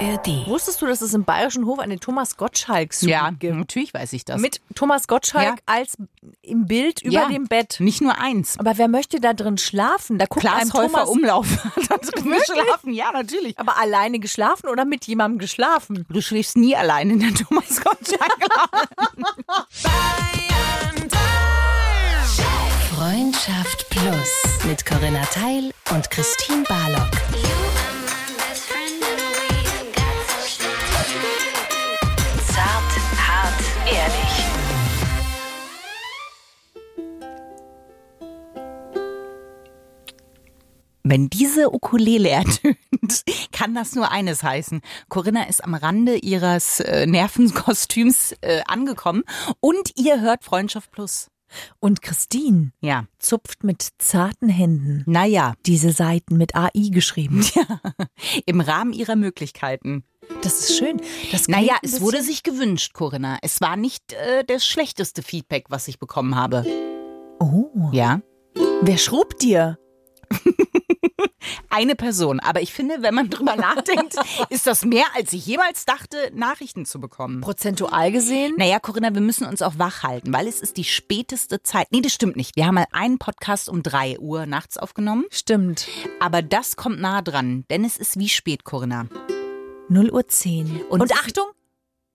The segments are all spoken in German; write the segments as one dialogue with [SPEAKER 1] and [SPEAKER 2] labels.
[SPEAKER 1] ARD.
[SPEAKER 2] Wusstest du, dass es im Bayerischen Hof eine Thomas Gottschalk Suite
[SPEAKER 1] Ja,
[SPEAKER 2] gibt?
[SPEAKER 1] natürlich weiß ich das.
[SPEAKER 2] Mit Thomas Gottschalk
[SPEAKER 1] Ja.
[SPEAKER 2] als im Bild über
[SPEAKER 1] ja,
[SPEAKER 2] dem Bett.
[SPEAKER 1] Nicht nur eins.
[SPEAKER 2] Aber wer möchte da drin schlafen? Da guckt einem
[SPEAKER 1] Klaas Häufer
[SPEAKER 2] Thomas
[SPEAKER 1] Umlauf da drin geschlafen. Ja, natürlich.
[SPEAKER 2] aber alleine geschlafen oder mit jemandem geschlafen?
[SPEAKER 1] Du schläfst nie allein in der Thomas Gottschalk.
[SPEAKER 3] Freundschaft Plus mit Corinna Teil und Christine Barlock.
[SPEAKER 1] Wenn diese Ukulele ertönt, kann das nur eines heißen. Corinna ist am Rande ihres äh, Nervenkostüms äh, angekommen und ihr hört Freundschaft Plus.
[SPEAKER 2] Und Christine
[SPEAKER 1] Ja,
[SPEAKER 2] zupft mit zarten Händen
[SPEAKER 1] naja,
[SPEAKER 2] diese Seiten mit AI geschrieben.
[SPEAKER 1] im Rahmen ihrer Möglichkeiten.
[SPEAKER 2] Das ist schön. Das
[SPEAKER 1] Naja, es wurde sich gewünscht, Corinna. Es war nicht äh, das schlechteste Feedback, was ich bekommen habe.
[SPEAKER 2] Oh,
[SPEAKER 1] Ja.
[SPEAKER 2] wer schrubbt dir?
[SPEAKER 1] Eine Person. Aber ich finde, wenn man drüber nachdenkt, ist das mehr, als ich jemals dachte, Nachrichten zu bekommen.
[SPEAKER 2] Prozentual gesehen?
[SPEAKER 1] Naja, Corinna, wir müssen uns auch wach halten, weil es ist die späteste Zeit. Nee, das stimmt nicht. Wir haben mal einen Podcast um 3 Uhr nachts aufgenommen.
[SPEAKER 2] Stimmt.
[SPEAKER 1] Aber das kommt nah dran, denn es ist wie spät, Corinna.
[SPEAKER 2] 0 Uhr 10.
[SPEAKER 1] Und
[SPEAKER 2] Und, Achtung,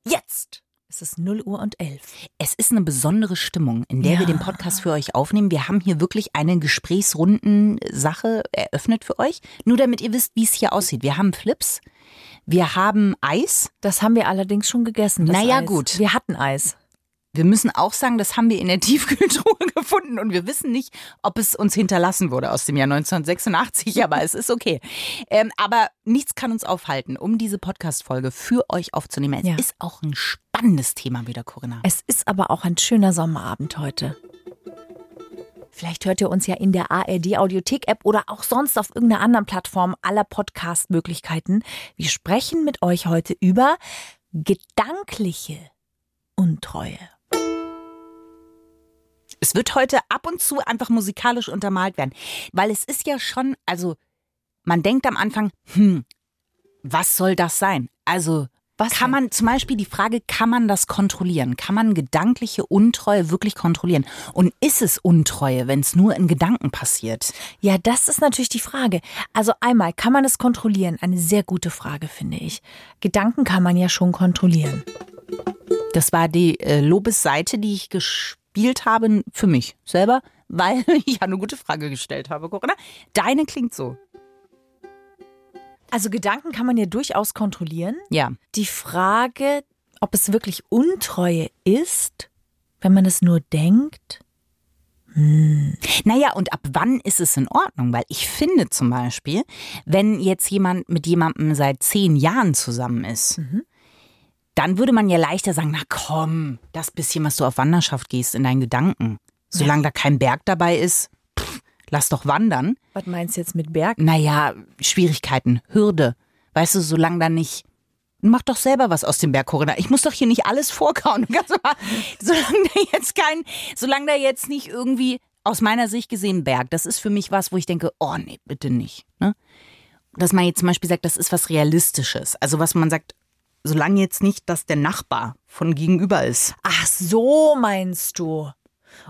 [SPEAKER 2] jetzt. Es ist 0 Uhr und 11.
[SPEAKER 1] Es ist eine besondere Stimmung, in der
[SPEAKER 2] Ja.
[SPEAKER 1] wir den Podcast für euch aufnehmen. Wir haben hier wirklich eine Gesprächsrunden-Sache eröffnet für euch. Nur damit ihr wisst, wie es hier aussieht. Wir haben Flips, wir haben Eis.
[SPEAKER 2] Das haben wir allerdings schon gegessen.
[SPEAKER 1] Naja,
[SPEAKER 2] Eis.
[SPEAKER 1] gut.
[SPEAKER 2] Wir hatten Eis.
[SPEAKER 1] Wir müssen auch sagen, das haben wir in der Tiefkühltruhe gefunden und wir wissen nicht, ob es uns hinterlassen wurde aus dem Jahr 1986, aber es ist okay. Ähm, aber nichts kann uns aufhalten, um diese Podcast-Folge für euch aufzunehmen. Es
[SPEAKER 2] Ja.
[SPEAKER 1] ist auch ein spannendes Thema wieder, Corinna.
[SPEAKER 2] Es ist aber auch ein schöner Sommerabend heute. Vielleicht hört ihr uns ja in der ARD Audiothek App oder auch sonst auf irgendeiner anderen Plattform aller Podcast Möglichkeiten. Wir sprechen mit euch heute über gedankliche Untreue.
[SPEAKER 1] Es wird heute ab und zu einfach musikalisch untermalt werden, weil es ist ja schon, also man denkt am Anfang, hm, was soll das sein? Also
[SPEAKER 2] Was
[SPEAKER 1] kann man zum Beispiel die Frage, kann man das kontrollieren? Kann man gedankliche Untreue wirklich kontrollieren? Und ist es Untreue, wenn es nur in Gedanken passiert?
[SPEAKER 2] Ja, das ist natürlich die Frage. Also einmal, kann man es kontrollieren? Eine sehr gute Frage, finde ich. Gedanken kann man ja schon kontrollieren.
[SPEAKER 1] Das war die äh, Lobesseite, die ich gespielt habe für mich selber, weil ich eine gute Frage gestellt habe, Corinna. Deine klingt so.
[SPEAKER 2] Also Gedanken kann man ja durchaus kontrollieren.
[SPEAKER 1] Ja.
[SPEAKER 2] Die Frage, ob es wirklich Untreue ist, wenn man es nur denkt.
[SPEAKER 1] Naja, und ab wann ist es in Ordnung? Weil ich finde zum Beispiel, wenn jetzt jemand mit jemandem seit zehn Jahren zusammen ist, dann würde man ja leichter sagen, na komm, das bisschen, was du auf Wanderschaft gehst in deinen Gedanken. Solange da kein Berg dabei ist, pff, lass doch wandern.
[SPEAKER 2] Was meinst du jetzt mit Berg?
[SPEAKER 1] Naja, Schwierigkeiten, Hürde. Weißt du, solange da nicht. Mach doch selber was aus dem Berg, Corinna. Ich muss doch hier nicht alles vorkauen. Solange da jetzt kein, solange da jetzt nicht irgendwie aus meiner Sicht gesehen Berg, das ist für mich was, wo ich denke, oh nee, bitte nicht. Ne? Dass man jetzt zum Beispiel sagt, das ist was Realistisches. Also was man sagt, solange jetzt nicht, dass der Nachbar von gegenüber ist.
[SPEAKER 2] Ach so, meinst du?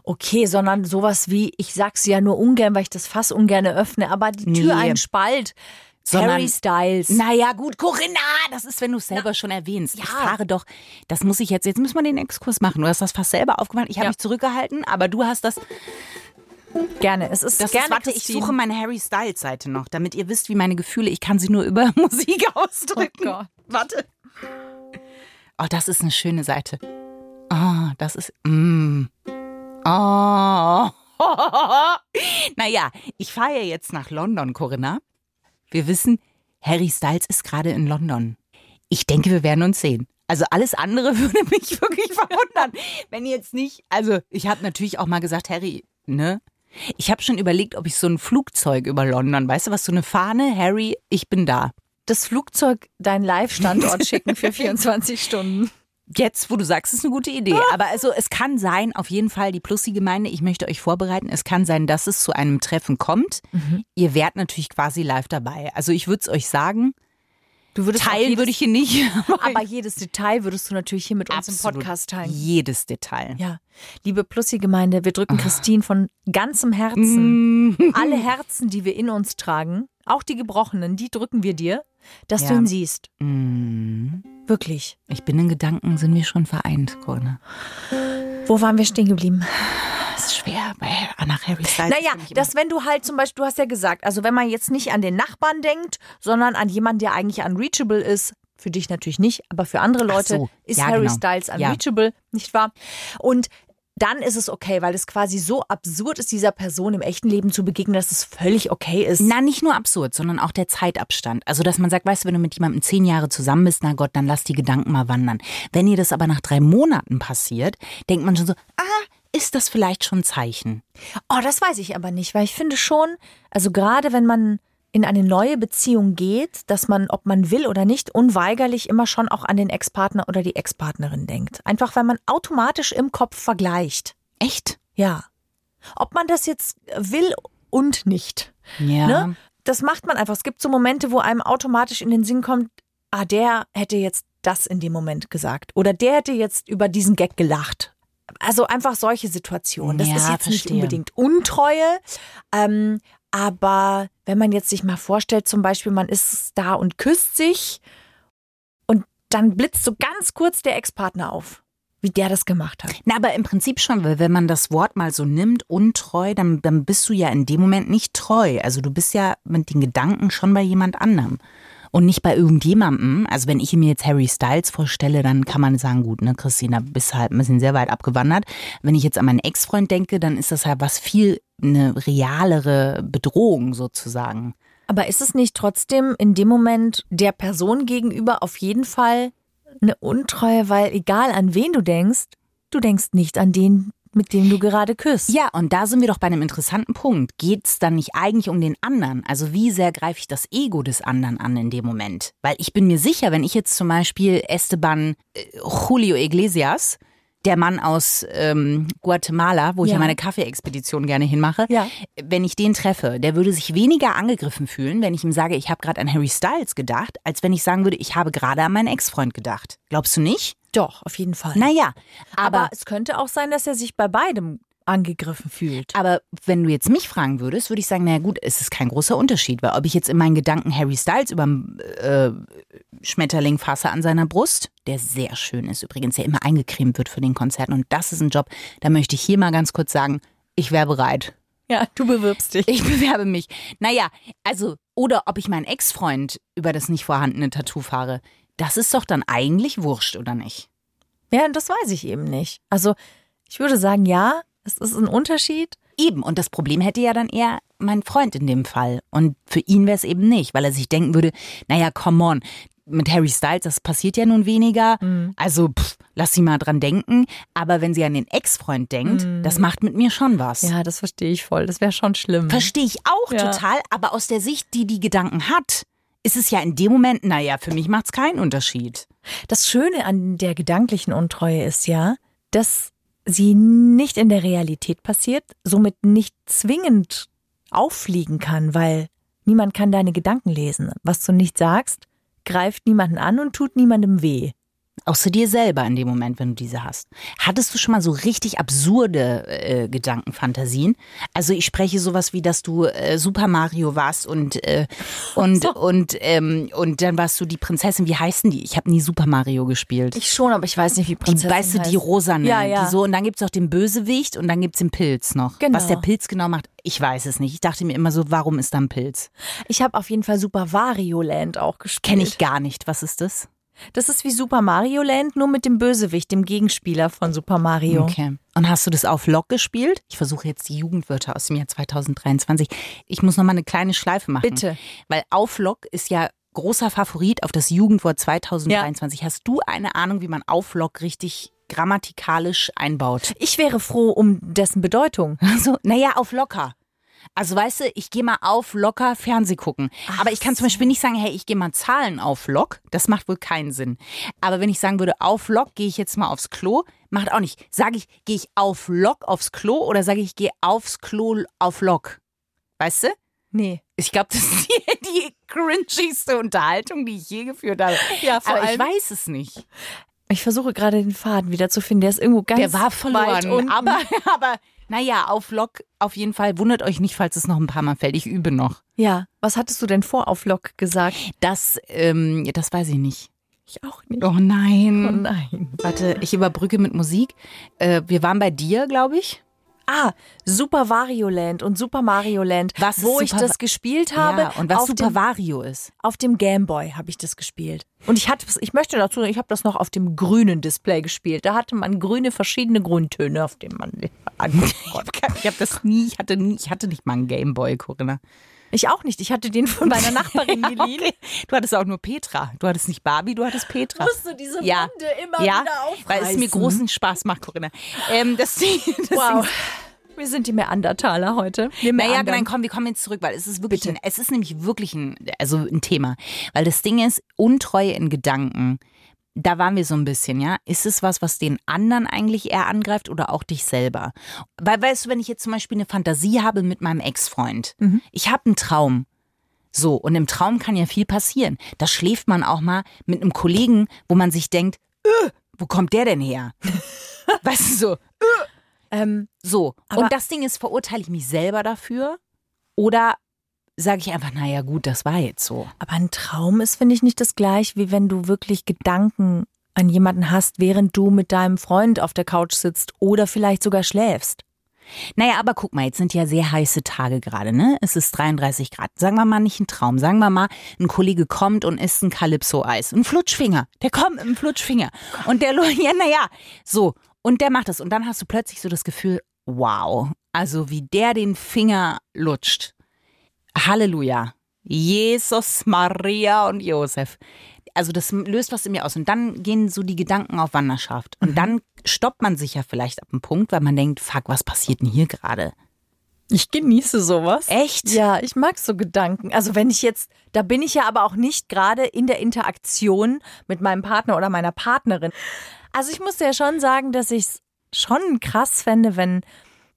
[SPEAKER 2] Okay, sondern sowas wie, ich sag's ja nur ungern, weil ich das Fass ungern öffne, aber die Tür
[SPEAKER 1] Nee.
[SPEAKER 2] ein Spalt.
[SPEAKER 1] Sondern-
[SPEAKER 2] Harry Styles.
[SPEAKER 1] Naja, gut, Corinna, das ist, wenn du es selber schon erwähnst. Ich frage doch, das muss ich jetzt, jetzt müssen wir den Exkurs machen. Du hast das fast selber aufgemacht. Ich habe
[SPEAKER 2] Ja.
[SPEAKER 1] mich zurückgehalten, aber du hast das.
[SPEAKER 2] Gerne. Es ist
[SPEAKER 1] das
[SPEAKER 2] gerne
[SPEAKER 1] ist, warte, ich suche meine Harry Styles Seite noch, damit ihr wisst, wie meine Gefühle, ich kann sie nur über Musik ausdrücken.
[SPEAKER 2] Oh Gott.
[SPEAKER 1] Warte. Oh, das ist eine schöne Seite. Oh, das ist. Mm. Oh. naja, ich fahre ja jetzt nach London, Corinna. Wir wissen, Harry Styles ist gerade in London. Ich denke, wir werden uns sehen. Also alles andere würde mich wirklich verwundern, wenn jetzt nicht. Also ich habe natürlich auch mal gesagt, Harry, ne? Ich habe schon überlegt, ob ich so ein Flugzeug über London, weißt du was, so eine Fahne, Harry, ich bin da.
[SPEAKER 2] Das Flugzeug deinen Live-Standort schicken für 24 Stunden.
[SPEAKER 1] Jetzt, wo du sagst, ist eine gute Idee. Aber also es kann sein, auf jeden Fall die Plussi-Gemeinde, ich möchte euch vorbereiten, es kann sein, dass es zu einem Treffen kommt. Ihr wärt natürlich quasi live dabei. Also ich würde es euch sagen,
[SPEAKER 2] Du würdest
[SPEAKER 1] Teilen
[SPEAKER 2] jedes-
[SPEAKER 1] würde ich hier nicht.
[SPEAKER 2] Aber jedes Detail würdest du natürlich hier mit uns im
[SPEAKER 1] Absolut
[SPEAKER 2] Podcast teilen.
[SPEAKER 1] Jedes Detail.
[SPEAKER 2] Ja, liebe Plussi-Gemeinde, wir
[SPEAKER 1] Ah.
[SPEAKER 2] drücken Christine von ganzem Herzen.
[SPEAKER 1] Mm.
[SPEAKER 2] Alle Herzen, die wir in uns tragen, auch die gebrochenen, die drücken wir dir, dass
[SPEAKER 1] Ja.
[SPEAKER 2] du ihn siehst.
[SPEAKER 1] Mm.
[SPEAKER 2] Wirklich.
[SPEAKER 1] Ich bin in Gedanken, sind wir schon vereint, Corinna.
[SPEAKER 2] Wo waren wir stehen geblieben?
[SPEAKER 1] Das ist schwer bei nach Harry Styles.
[SPEAKER 2] Naja, dass wenn du halt zum Beispiel, du hast ja gesagt, also wenn man jetzt nicht an den Nachbarn denkt, sondern an jemanden, der eigentlich unreachable ist, für dich natürlich nicht, aber für andere Leute
[SPEAKER 1] so,
[SPEAKER 2] ist
[SPEAKER 1] ja,
[SPEAKER 2] Harry
[SPEAKER 1] genau.
[SPEAKER 2] Styles
[SPEAKER 1] Ja.
[SPEAKER 2] unreachable, nicht wahr? Und dann ist es okay, weil es quasi so absurd ist, dieser Person im echten Leben zu begegnen, dass es völlig okay ist.
[SPEAKER 1] Na, nicht nur absurd, sondern auch der Zeitabstand. Also, dass man sagt, weißt du, wenn du mit jemandem zehn Jahre zusammen bist, na Gott, dann lass die Gedanken mal wandern. Wenn ihr das aber nach drei Monaten passiert, denkt man schon so, ah, ist das vielleicht schon ein Zeichen?
[SPEAKER 2] Oh, das weiß ich aber nicht, weil ich finde schon, also gerade wenn man in eine neue Beziehung geht, dass man, ob man will oder nicht, unweigerlich immer schon auch an den Ex-Partner oder die Ex-Partnerin denkt. Einfach weil man automatisch im Kopf vergleicht.
[SPEAKER 1] Echt?
[SPEAKER 2] Ja. Ob man das jetzt will und nicht.
[SPEAKER 1] Ja.
[SPEAKER 2] Ne? Das macht man einfach. Es gibt so Momente, wo einem automatisch in den Sinn kommt, ah, der hätte jetzt das in dem Moment gesagt. Oder der hätte jetzt über diesen Gag gelacht. Also einfach solche Situationen. Das
[SPEAKER 1] Ja,
[SPEAKER 2] ist jetzt nicht
[SPEAKER 1] verstehe.
[SPEAKER 2] unbedingt Untreue. Ähm, aber wenn man jetzt sich mal vorstellt, zum Beispiel, man ist da und küsst sich und dann blitzt so ganz kurz der Ex-Partner auf, wie der das gemacht hat.
[SPEAKER 1] Na, aber im Prinzip schon, weil wenn man das Wort mal so nimmt, untreu, dann, dann bist du ja in dem Moment nicht treu. Also du bist ja mit den Gedanken schon bei jemand anderem. Und nicht bei irgendjemandem. Also wenn ich mir jetzt Harry Styles vorstelle, dann kann man sagen, gut, ne, Christina, bist halt ein bisschen sehr weit abgewandert. Wenn ich jetzt an meinen Ex-Freund denke, dann ist das halt was viel eine realere Bedrohung sozusagen.
[SPEAKER 2] Aber ist es nicht trotzdem in dem Moment der Person gegenüber auf jeden Fall eine Untreue, weil egal an wen du denkst, du denkst nicht an den, mit dem du gerade küsst.
[SPEAKER 1] Ja, und da sind wir doch bei einem interessanten Punkt. Geht es dann nicht eigentlich um den anderen? Also wie sehr greife ich das Ego des anderen an in dem Moment? Weil ich bin mir sicher, wenn ich jetzt zum Beispiel Esteban äh, Julio Iglesias, der Mann aus ähm, Guatemala, wo ich
[SPEAKER 2] Ja.
[SPEAKER 1] meine Kaffeeexpedition gerne hinmache,
[SPEAKER 2] Ja.
[SPEAKER 1] wenn ich den treffe, der würde sich weniger angegriffen fühlen, wenn ich ihm sage, ich habe gerade an Harry Styles gedacht, als wenn ich sagen würde, ich habe gerade an meinen Ex-Freund gedacht. Glaubst du nicht?
[SPEAKER 2] Doch, auf jeden Fall.
[SPEAKER 1] Naja,
[SPEAKER 2] aber,
[SPEAKER 1] aber
[SPEAKER 2] es könnte auch sein, dass er sich bei beidem angegriffen fühlt.
[SPEAKER 1] Aber wenn du jetzt mich fragen würdest, würde ich sagen, naja gut, es ist kein großer Unterschied, weil ob ich jetzt in meinen Gedanken Harry Styles über äh, Schmetterling fasse an seiner Brust, der sehr schön ist übrigens, der immer eingecremt wird für den Konzerten und das ist ein Job, da möchte ich hier mal ganz kurz sagen, ich wäre bereit.
[SPEAKER 2] Ja, du bewirbst dich.
[SPEAKER 1] Ich bewerbe mich. Naja, also, oder ob ich meinen Ex-Freund über das nicht vorhandene Tattoo fahre, das ist doch dann eigentlich wurscht, oder nicht?
[SPEAKER 2] Ja, das weiß ich eben nicht. Also, ich würde sagen, ja, es ist ein Unterschied.
[SPEAKER 1] Eben, und das Problem hätte ja dann eher mein Freund in dem Fall. Und für ihn wäre es eben nicht, weil er sich denken würde, naja, come on, mit Harry Styles, das passiert ja nun weniger. Also, pff, lass sie mal dran denken. Aber wenn sie an den Ex-Freund denkt, das macht mit mir schon was.
[SPEAKER 2] Ja, das verstehe ich voll. Das wäre schon schlimm.
[SPEAKER 1] Verstehe ich auch
[SPEAKER 2] Ja.
[SPEAKER 1] total, aber aus der Sicht, die die Gedanken hat, ist es ja in dem Moment, naja, für mich macht es keinen Unterschied.
[SPEAKER 2] Das Schöne an der gedanklichen Untreue ist ja, dass sie nicht in der Realität passiert, somit nicht zwingend auffliegen kann, weil niemand kann deine Gedanken lesen. Was du nicht sagst, greift niemanden an und tut niemandem weh.
[SPEAKER 1] Außer dir selber in dem Moment, wenn du diese hast. Hattest du schon mal so richtig absurde äh, Gedankenfantasien? Also ich spreche sowas wie, dass du äh, Super Mario warst und äh, und und ähm, und dann warst du die Prinzessin. Wie heißen die? Ich habe nie Super Mario gespielt.
[SPEAKER 2] Ich schon, aber ich weiß nicht, wie
[SPEAKER 1] Die,
[SPEAKER 2] Prinzessin
[SPEAKER 1] weißt du, die
[SPEAKER 2] heißt.
[SPEAKER 1] rosane,
[SPEAKER 2] Ja, ja.
[SPEAKER 1] die so und dann gibt's auch den Bösewicht und dann gibt's den Pilz noch.
[SPEAKER 2] Genau.
[SPEAKER 1] Was der Pilz genau macht, ich weiß es nicht. Ich dachte mir immer so, warum ist da ein Pilz?
[SPEAKER 2] Ich habe auf jeden Fall Super Wario Land auch gespielt.
[SPEAKER 1] Kenne ich gar nicht. Was ist das?
[SPEAKER 2] Das ist wie Super Mario Land, nur mit dem Bösewicht, dem Gegenspieler von Super Mario.
[SPEAKER 1] Okay. Und hast du das auf Lock gespielt? Ich versuche jetzt die Jugendwörter aus dem Jahr 2023. Ich muss noch mal eine kleine Schleife machen.
[SPEAKER 2] Bitte.
[SPEAKER 1] Weil auf Lock ist ja großer Favorit auf das Jugendwort 2023. Hast du eine Ahnung, wie man auf Lock richtig grammatikalisch einbaut?
[SPEAKER 2] Ich wäre froh um dessen Bedeutung.
[SPEAKER 1] Also, naja, auf locker. Also weißt du, ich gehe mal auf locker Fernseh gucken. Aber ich kann zum Beispiel nicht sagen, hey, ich gehe mal Zahlen auf Lock. Das macht wohl keinen Sinn. Aber wenn ich sagen würde, auf Lock gehe ich jetzt mal aufs Klo, macht auch nicht. Sage ich, gehe ich auf Lock aufs Klo oder sage ich, gehe aufs Klo auf Lock? Weißt du?
[SPEAKER 2] Nee.
[SPEAKER 1] Ich glaube, das ist die, die cringigste Unterhaltung, die ich je geführt habe.
[SPEAKER 2] Ja, vor
[SPEAKER 1] Aber ich weiß es nicht.
[SPEAKER 2] Ich versuche gerade den Faden wieder zu finden. Der ist irgendwo ganz
[SPEAKER 1] Der war
[SPEAKER 2] weit
[SPEAKER 1] verloren. Aber, aber naja, auf Lock auf jeden Fall. Wundert euch nicht, falls es noch ein paar Mal fällt. Ich übe noch.
[SPEAKER 2] ja, was hattest du denn vor auf Lock gesagt?
[SPEAKER 1] Das, ähm, das weiß ich nicht.
[SPEAKER 2] Ich auch nicht.
[SPEAKER 1] Oh nein.
[SPEAKER 2] Oh nein.
[SPEAKER 1] Warte, ich überbrücke mit Musik. Äh, wir waren bei dir, glaube ich.
[SPEAKER 2] Ah, Super Wario Land und Super Mario Land,
[SPEAKER 1] Was
[SPEAKER 2] wo ich das gespielt habe.
[SPEAKER 1] ja, und was
[SPEAKER 2] auf
[SPEAKER 1] Super
[SPEAKER 2] dem,
[SPEAKER 1] Vario ist.
[SPEAKER 2] auf dem Game Boy habe ich das gespielt. Und ich hatte, ich möchte dazu, sagen, ich habe das noch auf dem grünen Display gespielt. Da hatte man grüne verschiedene Grundtöne, auf denen man
[SPEAKER 1] Ich habe das nie, ich hatte nie, ich hatte nicht mal einen Gameboy, Corinna.
[SPEAKER 2] Ich auch nicht. Ich hatte den von meiner Nachbarin
[SPEAKER 1] Ja,
[SPEAKER 2] geliehen.
[SPEAKER 1] okay. Du hattest auch nur Petra. Du hattest nicht Barbie, du hattest Petra.
[SPEAKER 2] Musst du diese
[SPEAKER 1] ja.
[SPEAKER 2] Wunde immer
[SPEAKER 1] ja,
[SPEAKER 2] wieder aufreißen.
[SPEAKER 1] weil es mir großen Spaß macht, Corinna. Ähm, das, das
[SPEAKER 2] Wow. Wir sind die Neandertaler heute. Wir
[SPEAKER 1] Naja, nein, komm, wir kommen jetzt zurück, weil es ist wirklich, ein, es ist nämlich wirklich ein, also ein Thema. Weil das Ding ist, Untreue in Gedanken, da waren wir so ein bisschen, ja. Ist es was, was den anderen eigentlich eher angreift oder auch dich selber? Weil, weißt du, wenn ich jetzt zum Beispiel eine Fantasie habe mit meinem Ex-Freund, ich habe einen Traum. So, und im Traum kann ja viel passieren. Da schläft man auch mal mit einem Kollegen, wo man sich denkt, äh, wo kommt der denn her? weißt du so,
[SPEAKER 2] ähm,
[SPEAKER 1] so. Und das Ding ist, verurteile ich mich selber dafür oder sage ich einfach, naja gut, das war jetzt so.
[SPEAKER 2] aber ein Traum ist, finde ich, nicht das gleich, wie wenn du wirklich Gedanken an jemanden hast, während du mit deinem Freund auf der Couch sitzt oder vielleicht sogar schläfst.
[SPEAKER 1] Naja, aber guck mal, jetzt sind ja sehr heiße Tage gerade, ne? Es ist 33 Grad. Sagen wir mal nicht ein Traum. Sagen wir mal, ein Kollege kommt und isst ein Calypso-Eis. Ein Flutschfinger. Der kommt mit einem Flutschfinger. Und der, ja, naja, so. Und der macht das. Und dann hast du plötzlich so das Gefühl, wow. Also wie der den Finger lutscht. Halleluja. Jesus, Maria und Josef. Also das löst was in mir aus. Und dann gehen so die Gedanken auf Wanderschaft. Und dann stoppt man sich ja vielleicht ab einem Punkt, weil man denkt, fuck, was passiert denn hier gerade?
[SPEAKER 2] Ich genieße sowas.
[SPEAKER 1] Echt?
[SPEAKER 2] Ja, ich mag so Gedanken. Also wenn ich jetzt, da bin ich ja aber auch nicht gerade in der Interaktion mit meinem Partner oder meiner Partnerin. Also ich muss ja schon sagen, dass ich es schon krass fände, wenn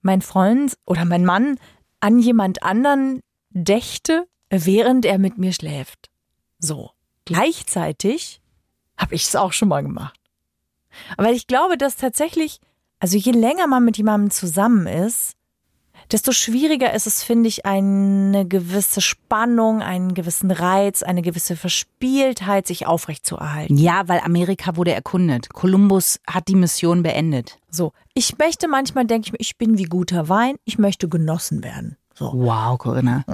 [SPEAKER 2] mein Freund oder mein Mann an jemand anderen dächte, während er mit mir schläft. So. Gleichzeitig habe ich es auch schon mal gemacht. Aber ich glaube, dass tatsächlich, also je länger man mit jemandem zusammen ist, desto schwieriger ist es, finde ich, eine gewisse Spannung, einen gewissen Reiz, eine gewisse Verspieltheit sich aufrechtzuerhalten.
[SPEAKER 1] Ja, weil Amerika wurde erkundet. Kolumbus hat die Mission beendet.
[SPEAKER 2] So, ich möchte manchmal, denke ich mir, ich bin wie guter Wein, ich möchte genossen werden. So.
[SPEAKER 1] Wow, Corinna.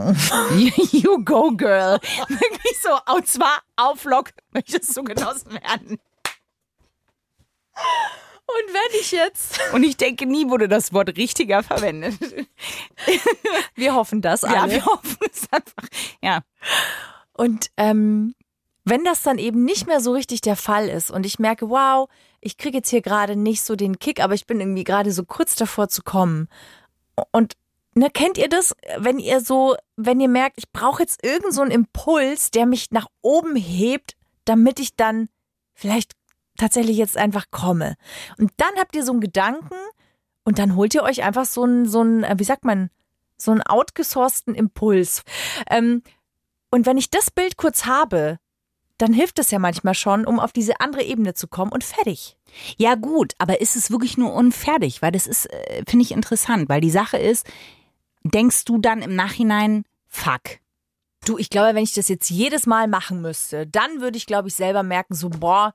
[SPEAKER 1] you, you go, girl. Wirklich so, und zwar auf Lock möchtest du genossen werden.
[SPEAKER 2] Und wenn ich jetzt,
[SPEAKER 1] Und ich denke, nie wurde das Wort richtiger verwendet.
[SPEAKER 2] wir hoffen das alle.
[SPEAKER 1] Ja, wir hoffen es einfach. Ja.
[SPEAKER 2] Und ähm, wenn das dann eben nicht mehr so richtig der Fall ist und ich merke, wow, ich kriege jetzt hier gerade nicht so den Kick, aber ich bin irgendwie gerade so kurz davor zu kommen. Und ne, kennt ihr das, wenn ihr so, wenn ihr merkt, ich brauche jetzt irgend so Impuls, der mich nach oben hebt, damit ich dann vielleicht tatsächlich jetzt einfach komme. Und dann habt ihr so einen Gedanken und dann holt ihr euch einfach so einen, so einen, äh, wie sagt man, so einen outgesourcten Impuls. Ähm, und wenn ich das Bild kurz habe, dann hilft es ja manchmal schon, um auf diese andere Ebene zu kommen und fertig.
[SPEAKER 1] Ja, gut, aber ist es wirklich nur unfertig? Weil das ist, äh, finde ich interessant, weil die Sache ist, denkst du dann im Nachhinein, fuck.
[SPEAKER 2] Du, ich glaube, wenn ich das jetzt jedes Mal machen müsste, dann würde ich, glaube ich, selber merken, so, boah,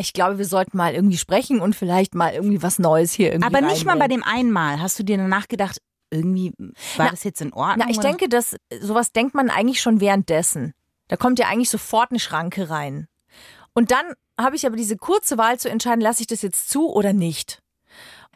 [SPEAKER 2] ich glaube, wir sollten mal irgendwie sprechen und vielleicht mal irgendwie was Neues hier irgendwie
[SPEAKER 1] Aber nicht mal bei dem einen Mal. Hast du dir danach gedacht, irgendwie war
[SPEAKER 2] Na,
[SPEAKER 1] das jetzt in Ordnung?
[SPEAKER 2] Na, ich
[SPEAKER 1] oder?
[SPEAKER 2] denke, dass sowas denkt man eigentlich schon währenddessen. Da kommt ja eigentlich sofort eine Schranke rein. Und dann habe ich aber diese kurze Wahl zu entscheiden, lasse ich das jetzt zu oder nicht.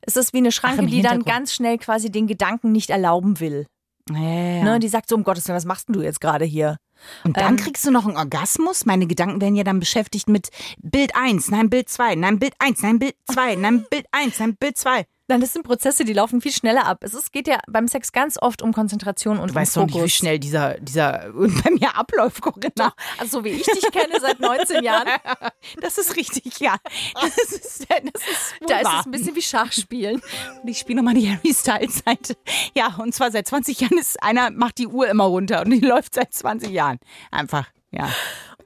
[SPEAKER 2] Es ist wie eine Schranke,
[SPEAKER 1] im
[SPEAKER 2] die dann ganz schnell quasi den Gedanken nicht erlauben will.
[SPEAKER 1] Ja, ja.
[SPEAKER 2] Ne? Die sagt so, um Gottes Willen, was machst denn du jetzt gerade hier?
[SPEAKER 1] Und dann
[SPEAKER 2] Ähm,
[SPEAKER 1] kriegst du noch einen Orgasmus? Meine Gedanken werden ja dann beschäftigt mit Bild 1, nein, Bild 2, nein, Bild 1, nein, Bild 2, nein, Bild 1, nein, Bild 2.
[SPEAKER 2] Nein, das sind Prozesse, die laufen viel schneller ab. Es ist, geht ja beim Sex ganz oft um Konzentration und
[SPEAKER 1] Du
[SPEAKER 2] um
[SPEAKER 1] weißt doch
[SPEAKER 2] Fokus.
[SPEAKER 1] nicht, wie schnell dieser, dieser bei mir abläuft, Corinna.
[SPEAKER 2] Also so wie ich dich kenne seit 19 Jahren,
[SPEAKER 1] Das ist richtig, ja. Das ist, das ist
[SPEAKER 2] da ist es ein bisschen wie Schachspielen.
[SPEAKER 1] Und ich spiele nochmal die Harry Styles Seite. Ja, und zwar seit 20 Jahren ist einer, macht die Uhr immer runter und die läuft seit 20 Jahren. Einfach, ja.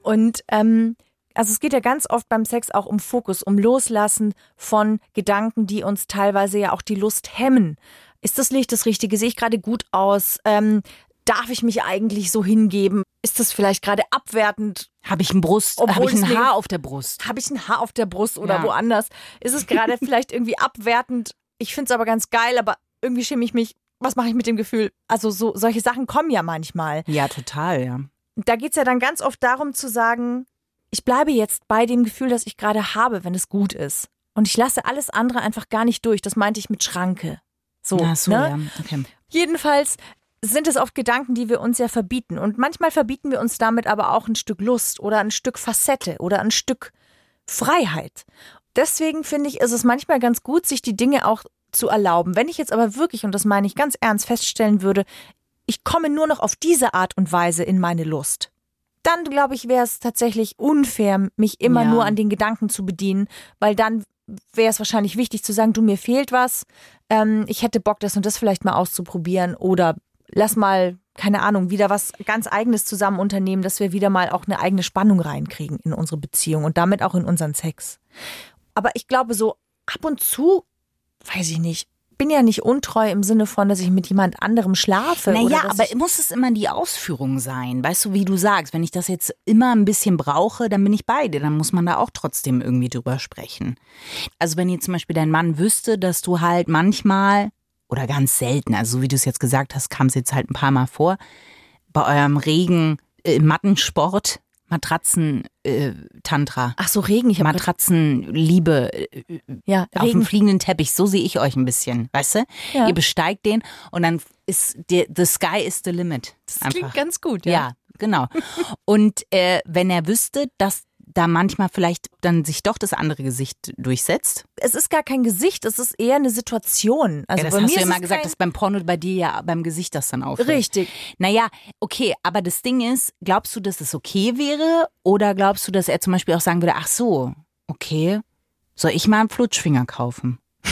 [SPEAKER 2] Und ähm, also es geht ja ganz oft beim Sex auch um Fokus, um Loslassen von Gedanken, die uns teilweise ja auch die Lust hemmen. Ist das Licht das Richtige? Sehe ich gerade gut aus? Ähm, darf ich mich eigentlich so hingeben? Ist das vielleicht gerade abwertend?
[SPEAKER 1] Habe ich ein Brust, habe ich ein Haar auf der Brust.
[SPEAKER 2] Habe ich ein Haar auf der Brust oder
[SPEAKER 1] Ja.
[SPEAKER 2] woanders? Ist es gerade vielleicht irgendwie abwertend? Ich finde es aber ganz geil, aber irgendwie schäme ich mich. Was mache ich mit dem Gefühl? Also so solche Sachen kommen ja manchmal.
[SPEAKER 1] Ja, total, ja.
[SPEAKER 2] da geht es ja dann ganz oft darum zu sagen, ich bleibe jetzt bei dem Gefühl, das ich gerade habe, wenn es gut ist. Und ich lasse alles andere einfach gar nicht durch. Das meinte ich mit Schranke. So,
[SPEAKER 1] Ach so,
[SPEAKER 2] ne?
[SPEAKER 1] ja. Okay.
[SPEAKER 2] Jedenfalls sind es oft Gedanken, die wir uns ja verbieten. Und manchmal verbieten wir uns damit aber auch ein Stück Lust oder ein Stück Facette oder ein Stück Freiheit. Deswegen finde ich, ist es manchmal ganz gut, sich die Dinge auch zu erlauben. Wenn ich jetzt aber wirklich, und das meine ich ganz ernst, feststellen würde, ich komme nur noch auf diese Art und Weise in meine Lust, dann glaube ich, wäre es tatsächlich unfair, mich immer
[SPEAKER 1] Ja.
[SPEAKER 2] nur an den Gedanken zu bedienen, weil dann wäre es wahrscheinlich wichtig zu sagen, du, mir fehlt was, ähm, ich hätte Bock, das und das vielleicht mal auszuprobieren oder lass mal, keine Ahnung, wieder was ganz Eigenes zusammen unternehmen, dass wir wieder mal auch eine eigene Spannung reinkriegen in unsere Beziehung und damit auch in unseren Sex. Aber ich glaube, so ab und zu, weiß ich nicht, bin ja nicht untreu im Sinne von, dass ich mit jemand anderem schlafe.
[SPEAKER 1] Naja, aber muss es immer die Ausführung sein? Weißt du, wie du sagst, wenn ich das jetzt immer ein bisschen brauche, dann bin ich bei dir. Dann muss man da auch trotzdem irgendwie drüber sprechen. Also wenn jetzt zum Beispiel dein Mann wüsste, dass du halt manchmal oder ganz selten, also so wie du es jetzt gesagt hast, kam es jetzt halt ein paar Mal vor, bei eurem regen äh, Mattensport, Matratzen, äh, Tantra.
[SPEAKER 2] ach so, Regen, ich
[SPEAKER 1] Matratzenliebe äh,
[SPEAKER 2] ja,
[SPEAKER 1] auf dem
[SPEAKER 2] Regen.
[SPEAKER 1] fliegenden Teppich, so sehe ich euch ein bisschen, weißt du?
[SPEAKER 2] Ja.
[SPEAKER 1] Ihr besteigt den und dann ist der, the sky is the limit.
[SPEAKER 2] Das
[SPEAKER 1] einfach.
[SPEAKER 2] klingt ganz gut,
[SPEAKER 1] ja.
[SPEAKER 2] ja.
[SPEAKER 1] genau. Und äh, wenn er wüsste, dass da manchmal vielleicht dann sich doch das andere Gesicht durchsetzt.
[SPEAKER 2] Es ist gar kein Gesicht, es ist eher eine Situation. Also
[SPEAKER 1] ja, das hast du ja mal
[SPEAKER 2] es
[SPEAKER 1] gesagt, dass beim Porno bei dir ja beim Gesicht das dann auffällt.
[SPEAKER 2] Richtig.
[SPEAKER 1] Naja, okay, aber das Ding ist, glaubst du, dass es okay wäre? Oder glaubst du, dass er zum Beispiel auch sagen würde, ach so, okay, soll ich mal einen Flutschfinger kaufen?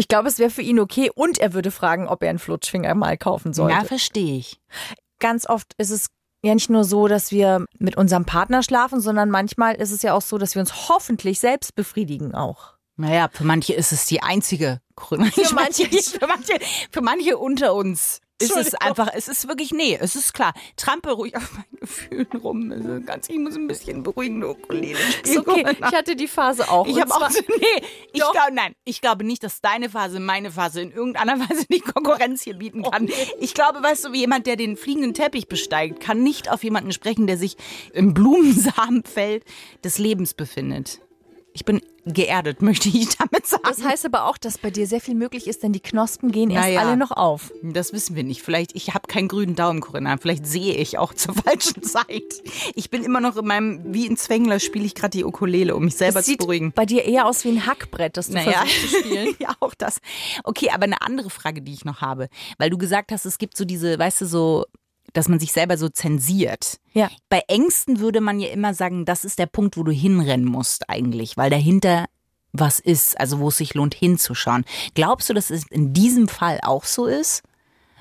[SPEAKER 2] Ich glaube, es wäre für ihn okay und er würde fragen, ob er einen Flutschfinger mal kaufen sollte.
[SPEAKER 1] Ja, verstehe ich.
[SPEAKER 2] Ganz oft ist es ja nicht nur so, dass wir mit unserem Partner schlafen, sondern manchmal ist es ja auch so, dass wir uns hoffentlich selbst befriedigen auch.
[SPEAKER 1] Naja, für manche ist es die einzige Gründe.
[SPEAKER 2] Für manche nicht.
[SPEAKER 1] für manche, für manche unter uns ist es einfach, es ist wirklich, nee, es ist klar. Trampel ruhig auf meinen Gefühlen rum. Also ganz, ich muss ein bisschen beruhigende Ukulele
[SPEAKER 2] Ist okay, ich hatte die Phase auch.
[SPEAKER 1] Ich habe auch so, nee, ich glaube, nein, ich glaube nicht, dass deine Phase meine Phase in irgendeiner Weise die Konkurrenz hier bieten kann. Ich glaube, weißt du, wie jemand, der den fliegenden Teppich besteigt, kann nicht auf jemanden sprechen, der sich im Blumensamenfeld des Lebens befindet. Ich bin geerdet, möchte ich damit sagen.
[SPEAKER 2] Das heißt aber auch, dass bei dir sehr viel möglich ist, denn die Knospen gehen erst
[SPEAKER 1] Naja.
[SPEAKER 2] alle noch auf.
[SPEAKER 1] Das wissen wir nicht. Vielleicht, ich habe keinen grünen Daumen, Corinna. Vielleicht sehe ich auch zur falschen Zeit. Ich bin immer noch in meinem, wie in Zwängler spiele ich gerade die Ukulele, um mich selber
[SPEAKER 2] Es
[SPEAKER 1] zu
[SPEAKER 2] sieht
[SPEAKER 1] beruhigen.
[SPEAKER 2] bei dir eher aus wie ein Hackbrett, das du
[SPEAKER 1] Naja,
[SPEAKER 2] versuchst zu spielen.
[SPEAKER 1] ja, auch das. Okay, aber eine andere Frage, die ich noch habe, weil du gesagt hast, es gibt so diese, weißt du, so, dass man sich selber so zensiert.
[SPEAKER 2] Ja.
[SPEAKER 1] Bei Ängsten würde man ja immer sagen, das ist der Punkt, wo du hinrennen musst eigentlich, weil dahinter was ist, also wo es sich lohnt hinzuschauen. Glaubst du, dass es in diesem Fall auch so ist?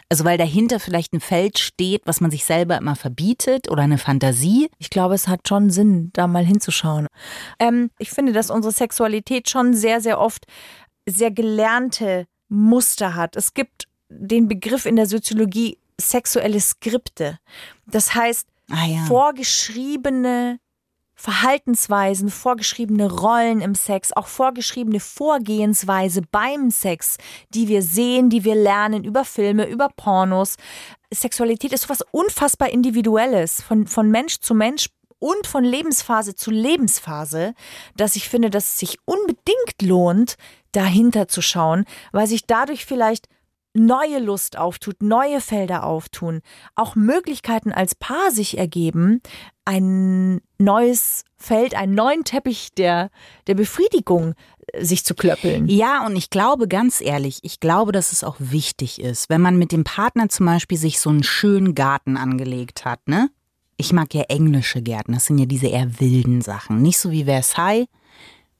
[SPEAKER 1] Also weil dahinter vielleicht ein Feld steht, was man sich selber immer verbietet oder eine Fantasie?
[SPEAKER 2] Ich glaube, es hat schon Sinn, da mal hinzuschauen. Ähm, ich finde, dass unsere Sexualität schon sehr, sehr oft sehr gelernte Muster hat. Es gibt den Begriff in der Soziologie sexuelle Skripte. Das heißt,
[SPEAKER 1] Ah ja.
[SPEAKER 2] vorgeschriebene Verhaltensweisen, vorgeschriebene Rollen im Sex, auch vorgeschriebene Vorgehensweise beim Sex, die wir sehen, die wir lernen über Filme, über Pornos. Sexualität ist was unfassbar Individuelles, von, von Mensch zu Mensch und von Lebensphase zu Lebensphase, dass ich finde, dass es sich unbedingt lohnt, dahinter zu schauen, weil sich dadurch vielleicht neue Lust auftut, neue Felder auftun, auch Möglichkeiten als Paar sich ergeben, ein neues Feld, einen neuen Teppich der, der Befriedigung äh, sich zu klöppeln.
[SPEAKER 1] Ja, und ich glaube ganz ehrlich, ich glaube, dass es auch wichtig ist, wenn man mit dem Partner zum Beispiel sich so einen schönen Garten angelegt hat, ne? Ich mag ja englische Gärten, das sind ja diese eher wilden Sachen. Nicht so wie Versailles,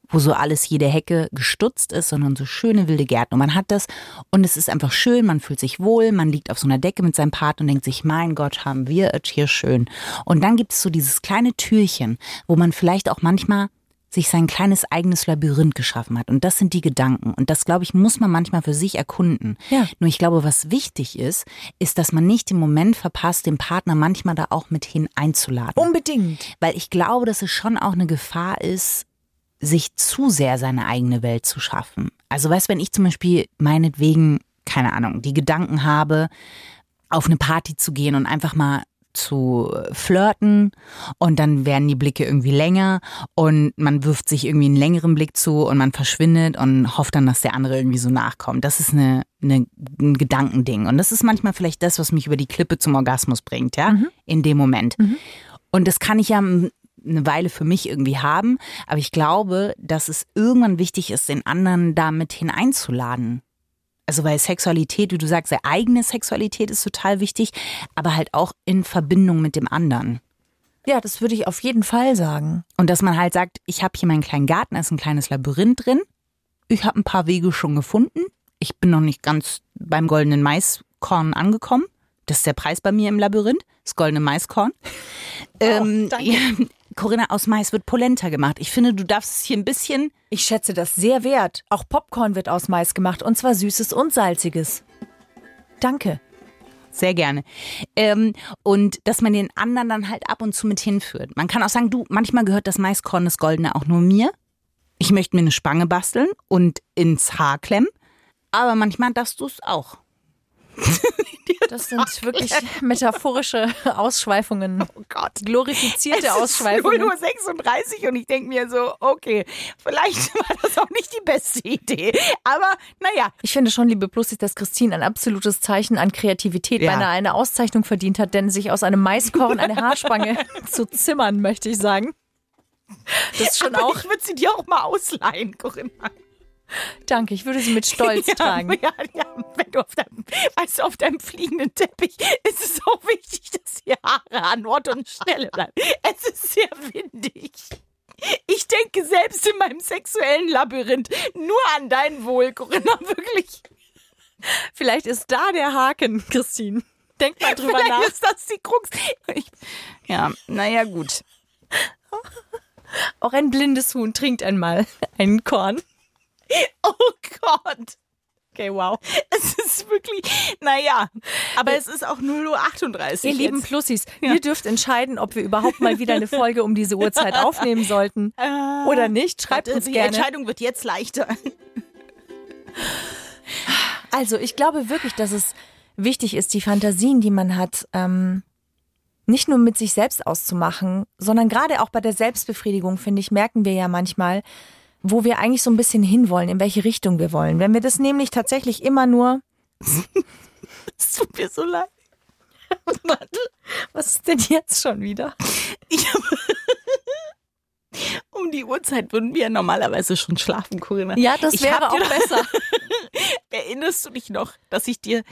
[SPEAKER 1] wo so alles, jede Hecke gestutzt ist, sondern so schöne wilde Gärten. Und man hat das und es ist einfach schön, man fühlt sich wohl, man liegt auf so einer Decke mit seinem Partner und denkt sich, mein Gott, haben wir es hier schön. Und dann gibt es so dieses kleine Türchen, wo man vielleicht auch manchmal sich sein kleines eigenes Labyrinth geschaffen hat. Und das sind die Gedanken. Und das, glaube ich, muss man manchmal für sich erkunden.
[SPEAKER 2] Ja.
[SPEAKER 1] Nur ich glaube, was wichtig ist, ist, dass man nicht den Moment verpasst, den Partner manchmal da auch mit hin einzuladen.
[SPEAKER 2] Unbedingt.
[SPEAKER 1] Weil ich glaube, dass es schon auch eine Gefahr ist, sich zu sehr seine eigene Welt zu schaffen. Also weißt, wenn ich zum Beispiel meinetwegen, keine Ahnung, die Gedanken habe, auf eine Party zu gehen und einfach mal zu flirten und dann werden die Blicke irgendwie länger und man wirft sich irgendwie einen längeren Blick zu und man verschwindet und hofft dann, dass der andere irgendwie so nachkommt. Das ist eine, eine, ein Gedankending und das ist manchmal vielleicht das, was mich über die Klippe zum Orgasmus bringt, ja, in dem Moment. Und das kann ich ja eine Weile für mich irgendwie haben. Aber ich glaube, dass es irgendwann wichtig ist, den anderen damit hineinzuladen. Also weil Sexualität, wie du sagst, seine eigene Sexualität ist total wichtig, aber halt auch in Verbindung mit dem anderen.
[SPEAKER 2] Ja, das würde ich auf jeden Fall sagen.
[SPEAKER 1] Und dass man halt sagt, ich habe hier meinen kleinen Garten, da ist ein kleines Labyrinth drin. Ich habe ein paar Wege schon gefunden. Ich bin noch nicht ganz beim goldenen Maiskorn angekommen. Das ist der Preis bei mir im Labyrinth, das goldene Maiskorn. ähm,
[SPEAKER 2] danke.
[SPEAKER 1] ja, Corinna, aus Mais wird Polenta gemacht. Ich finde, du darfst es hier ein bisschen.
[SPEAKER 2] Ich schätze das sehr wert. Auch Popcorn wird aus Mais gemacht und zwar süßes und salziges. Danke.
[SPEAKER 1] Sehr gerne. Ähm, und dass man den anderen dann halt ab und zu mit hinführt. Man kann auch sagen, du, manchmal gehört das Maiskorn, das Goldene auch nur mir. Ich möchte mir eine Spange basteln und ins Haar klemmen. Aber manchmal darfst du es auch.
[SPEAKER 2] Das sind wirklich metaphorische Ausschweifungen.
[SPEAKER 1] Oh Gott.
[SPEAKER 2] Glorifizierte
[SPEAKER 1] Es
[SPEAKER 2] Ausschweifungen.
[SPEAKER 1] 0 Uhr 36 und ich denke mir so, okay, vielleicht war das auch nicht die beste Idee. Aber naja,
[SPEAKER 2] Ich finde schon, liebe Plussis, dass Christine ein absolutes Zeichen an Kreativität
[SPEAKER 1] Ja.
[SPEAKER 2] beinahe eine Auszeichnung verdient hat, denn sich aus einem Maiskorn eine Haarspange zu zimmern, möchte ich sagen. Das ist schon
[SPEAKER 1] aber
[SPEAKER 2] auch.
[SPEAKER 1] ich würde sie dir auch mal ausleihen, Corinna.
[SPEAKER 2] Danke, ich würde sie mit Stolz tragen.
[SPEAKER 1] Ja, ja, wenn du auf deinem, weißt du, auf deinem fliegenden Teppich ist es auch wichtig, dass die Haare an Ort und Stelle bleiben. Es ist sehr windig. Ich denke selbst in meinem sexuellen Labyrinth nur an dein Wohl, Corinna, wirklich.
[SPEAKER 2] Vielleicht ist da der Haken, Christine. Denk mal drüber
[SPEAKER 1] Vielleicht
[SPEAKER 2] nach.
[SPEAKER 1] ist das die Krux. Ich, ja, naja, gut.
[SPEAKER 2] Auch ein blindes Huhn trinkt einmal einen Korn.
[SPEAKER 1] Oh Gott. Okay, wow. Es ist wirklich, naja, aber es ist auch 0.38 Uhr.
[SPEAKER 2] Ihr lieben
[SPEAKER 1] jetzt.
[SPEAKER 2] Plussis, ihr dürft entscheiden, ob wir überhaupt mal wieder eine Folge um diese Uhrzeit aufnehmen sollten. Oder nicht. Schreibt uns
[SPEAKER 1] die
[SPEAKER 2] gerne.
[SPEAKER 1] Entscheidung wird jetzt leichter.
[SPEAKER 2] Also, ich glaube wirklich, dass es wichtig ist, die Fantasien, die man hat, ähm, nicht nur mit sich selbst auszumachen, sondern gerade auch bei der Selbstbefriedigung, finde ich, merken wir ja manchmal, wo wir eigentlich so ein bisschen hinwollen, in welche Richtung wir wollen. Wenn wir das nämlich tatsächlich immer nur.
[SPEAKER 1] Es tut mir so leid.
[SPEAKER 2] Was ist denn jetzt schon wieder?
[SPEAKER 1] Um die Uhrzeit würden wir ja normalerweise schon schlafen, Corinna.
[SPEAKER 2] Ja, das
[SPEAKER 1] Ich
[SPEAKER 2] wäre auch besser.
[SPEAKER 1] Erinnerst du dich noch, dass ich dir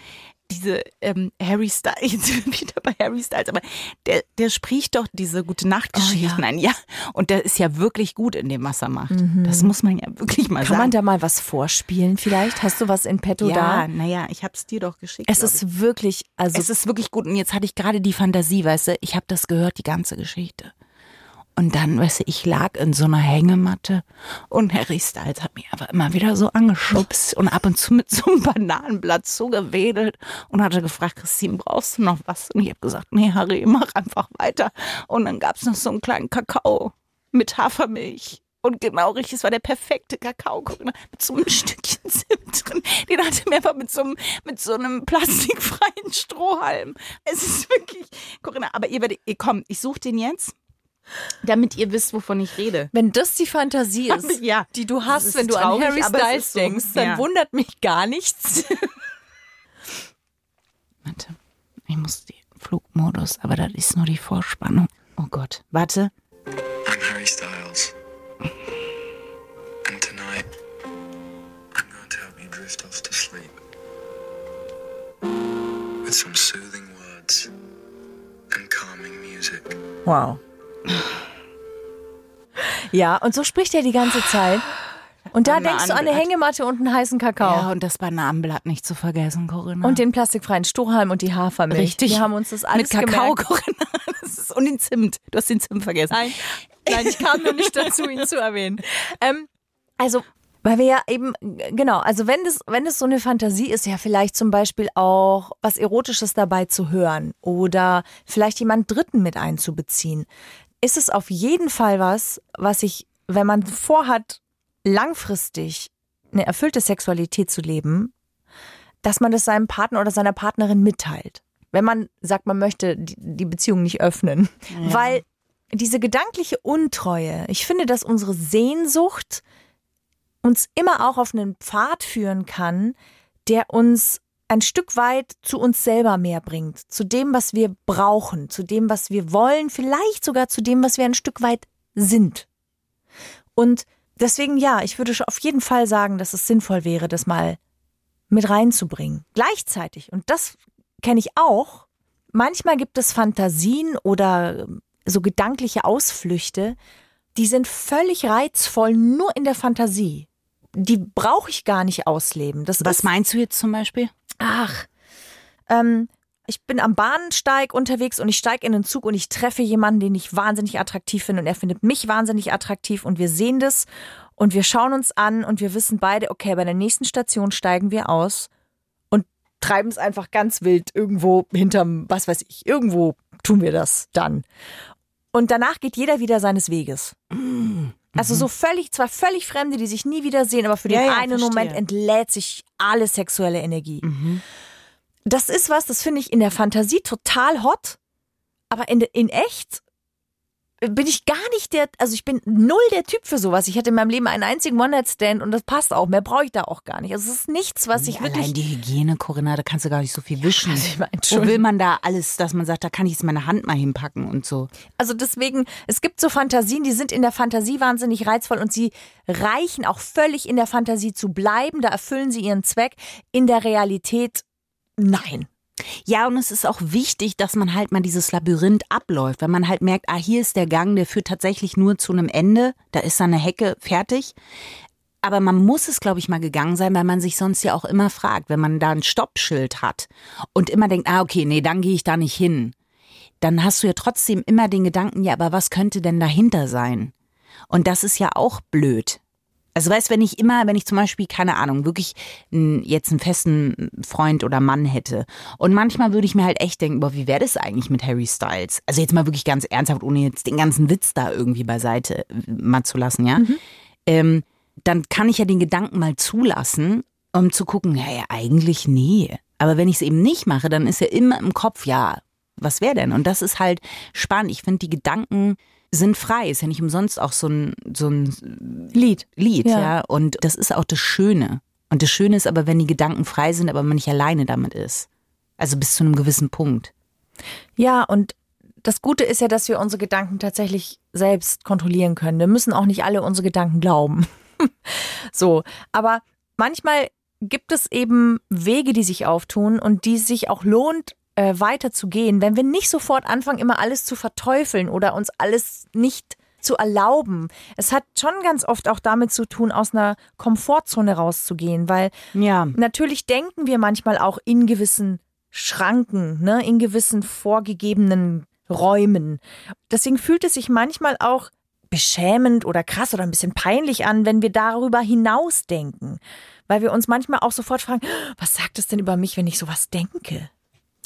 [SPEAKER 1] diese ähm, Harry Styles, jetzt wieder bei Harry Styles, aber der, der spricht doch diese gute Nachtgeschichten
[SPEAKER 2] Oh, ja.
[SPEAKER 1] ein. Ja, und der ist ja wirklich gut in dem, was er macht. Das muss man ja wirklich mal
[SPEAKER 2] Mhm. Kann man
[SPEAKER 1] sagen.
[SPEAKER 2] da mal was vorspielen vielleicht? Hast du was in petto
[SPEAKER 1] ja,
[SPEAKER 2] da?
[SPEAKER 1] naja, ich hab's dir doch geschickt.
[SPEAKER 2] Es ist wirklich, also
[SPEAKER 1] Es ist wirklich gut. Und jetzt hatte ich gerade die Fantasie, weißt du, ich habe das gehört, die ganze Geschichte. Und dann, weißt du, ich lag in so einer Hängematte und Harry Styles hat mich aber immer wieder so angeschubst und ab und zu mit so einem Bananenblatt zugewedelt und hatte gefragt, Christine, brauchst du noch was? Und ich habe gesagt, nee, Harry, mach einfach weiter. Und dann gab's noch so einen kleinen Kakao mit Hafermilch. Und genau richtig, es war der perfekte Kakao, guck mal, mit so einem Stückchen Zimt drin. Den hatte mir einfach mit so einem, mit so einem plastikfreien Strohhalm. Es ist wirklich, Corinna, aber ihr werdet, ihr kommt, ich suche den jetzt, damit ihr wisst, wovon ich rede.
[SPEAKER 2] wenn das die Fantasie ist,
[SPEAKER 1] Ja,
[SPEAKER 2] die du hast, wenn du
[SPEAKER 1] traurig,
[SPEAKER 2] an Harry Styles
[SPEAKER 1] so,
[SPEAKER 2] denkst, dann
[SPEAKER 1] ja.
[SPEAKER 2] wundert mich gar nichts.
[SPEAKER 1] Warte, ich muss die Flugmodus, aber das ist nur die Vorspannung. Oh Gott, warte.
[SPEAKER 4] I'm Harry Styles. And tonight, I'm going to help you drift off to sleep. With some soothing words and calming music.
[SPEAKER 2] Wow. Ja, und so spricht er die ganze Zeit. Und da denkst du an eine
[SPEAKER 1] Bananenblatt.
[SPEAKER 2] Hängematte und einen heißen Kakao.
[SPEAKER 1] Ja, und das Bananenblatt nicht zu vergessen, Corinna.
[SPEAKER 2] Und den plastikfreien Strohhalm und die Hafermilch.
[SPEAKER 1] Richtig.
[SPEAKER 2] Wir haben uns das alles
[SPEAKER 1] Mit Kakao,
[SPEAKER 2] gemerkt.
[SPEAKER 1] Corinna. Ist, und den Zimt. Du hast den Zimt vergessen.
[SPEAKER 2] Nein, nein, ich kam nur nicht dazu, ihn zu erwähnen. Ähm, also, weil wir ja eben, genau, also wenn das, wenn das so eine Fantasie ist, ja vielleicht zum Beispiel auch was Erotisches dabei zu hören oder vielleicht jemand Dritten mit einzubeziehen, ist es auf jeden Fall was, was ich, wenn man vorhat, langfristig eine erfüllte Sexualität zu leben, dass man das seinem Partner oder seiner Partnerin mitteilt. Wenn man sagt, man möchte die die Beziehung nicht öffnen. Weil diese gedankliche Untreue, ich finde, dass unsere Sehnsucht uns immer auch auf einen Pfad führen kann, der uns ein Stück weit zu uns selber mehr bringt, zu dem, was wir brauchen, zu dem, was wir wollen, vielleicht sogar zu dem, was wir ein Stück weit sind. Und deswegen ja, ich würde schon auf jeden Fall sagen, dass es sinnvoll wäre, das mal mit reinzubringen. Gleichzeitig, und das kenne ich auch, manchmal gibt es Fantasien oder so gedankliche Ausflüchte, die sind völlig reizvoll nur in der Fantasie. Die brauche ich gar nicht ausleben. Das
[SPEAKER 1] Was meinst du jetzt zum Beispiel?
[SPEAKER 2] Ach, ähm, ich bin am Bahnsteig unterwegs und ich steige in den Zug und ich treffe jemanden, den ich wahnsinnig attraktiv finde und er findet mich wahnsinnig attraktiv und wir sehen das und wir schauen uns an und wir wissen beide, okay, bei der nächsten Station steigen wir aus und treiben es einfach ganz wild irgendwo hinterm, was weiß ich, irgendwo tun wir das dann. Und danach geht jeder wieder seines Weges. Also so völlig, zwar völlig Fremde, die sich nie wiedersehen, aber für den
[SPEAKER 1] Ja, ja,
[SPEAKER 2] einen
[SPEAKER 1] verstehe.
[SPEAKER 2] Moment entlädt sich alle sexuelle Energie. Das ist was, das finde ich in der Fantasie total hot, aber in, in echt bin ich gar nicht der, also ich bin null der Typ für sowas. Ich hatte in meinem Leben einen einzigen One-Night-Stand und das passt auch. Mehr brauche ich da auch gar nicht. Also es ist nichts, was ich
[SPEAKER 1] Allein
[SPEAKER 2] wirklich.
[SPEAKER 1] die Hygiene, Corinna, da kannst du gar nicht so viel wischen.
[SPEAKER 2] also ich meine
[SPEAKER 1] Wo will man da alles, dass man sagt, da kann ich jetzt meine Hand mal hinpacken und so.
[SPEAKER 2] Also deswegen, es gibt so Fantasien, die sind in der Fantasie wahnsinnig reizvoll und sie reichen auch völlig in der Fantasie zu bleiben. Da erfüllen sie ihren Zweck. In der Realität, nein.
[SPEAKER 1] Ja, und es ist auch wichtig, dass man halt mal dieses Labyrinth abläuft, wenn man halt merkt, ah, hier ist der Gang, der führt tatsächlich nur zu einem Ende, da ist da eine Hecke fertig. Aber man muss es, glaube ich, mal gegangen sein, weil man sich sonst ja auch immer fragt, wenn man da ein Stoppschild hat und immer denkt, ah, okay, nee, dann gehe ich da nicht hin. Dann hast du ja trotzdem immer den Gedanken, ja, aber was könnte denn dahinter sein? Und das ist ja auch blöd. Also weißt, wenn ich immer, wenn ich zum Beispiel, keine Ahnung, wirklich n- jetzt einen festen Freund oder Mann hätte und manchmal würde ich mir halt echt denken, boah, wie wäre das eigentlich mit Harry Styles? Also jetzt mal wirklich ganz ernsthaft, ohne jetzt den ganzen Witz da irgendwie beiseite äh, mal zu lassen, ja? Ähm, dann kann ich ja den Gedanken mal zulassen, um zu gucken, ja, ja, eigentlich nee. Aber wenn ich es eben nicht mache, dann ist ja immer im Kopf, ja, was wäre denn? Und das ist halt spannend. Ich finde, die Gedanken sind frei. Ist ja nicht umsonst auch so ein, so ein
[SPEAKER 2] Lied.
[SPEAKER 1] Lied,
[SPEAKER 2] Ja.
[SPEAKER 1] ja. Und das ist auch das Schöne. Und das Schöne ist aber, wenn die Gedanken frei sind, aber man nicht alleine damit ist. Also bis zu einem gewissen Punkt.
[SPEAKER 2] Ja, und das Gute ist ja, dass wir unsere Gedanken tatsächlich selbst kontrollieren können. Wir müssen auch nicht alle unsere Gedanken glauben. so, aber manchmal gibt es eben Wege, die sich auftun und die sich auch lohnt, äh, weiter zu gehen, wenn wir nicht sofort anfangen, immer alles zu verteufeln oder uns alles nicht zu erlauben. Es hat schon ganz oft auch damit zu tun, aus einer Komfortzone rauszugehen, weil
[SPEAKER 1] Ja.
[SPEAKER 2] Natürlich denken wir manchmal auch in gewissen Schranken, ne, in gewissen vorgegebenen Räumen. Deswegen fühlt es sich manchmal auch beschämend oder krass oder ein bisschen peinlich an, wenn wir darüber hinausdenken. Weil wir uns manchmal auch sofort fragen, was sagt es denn über mich, wenn ich sowas denke?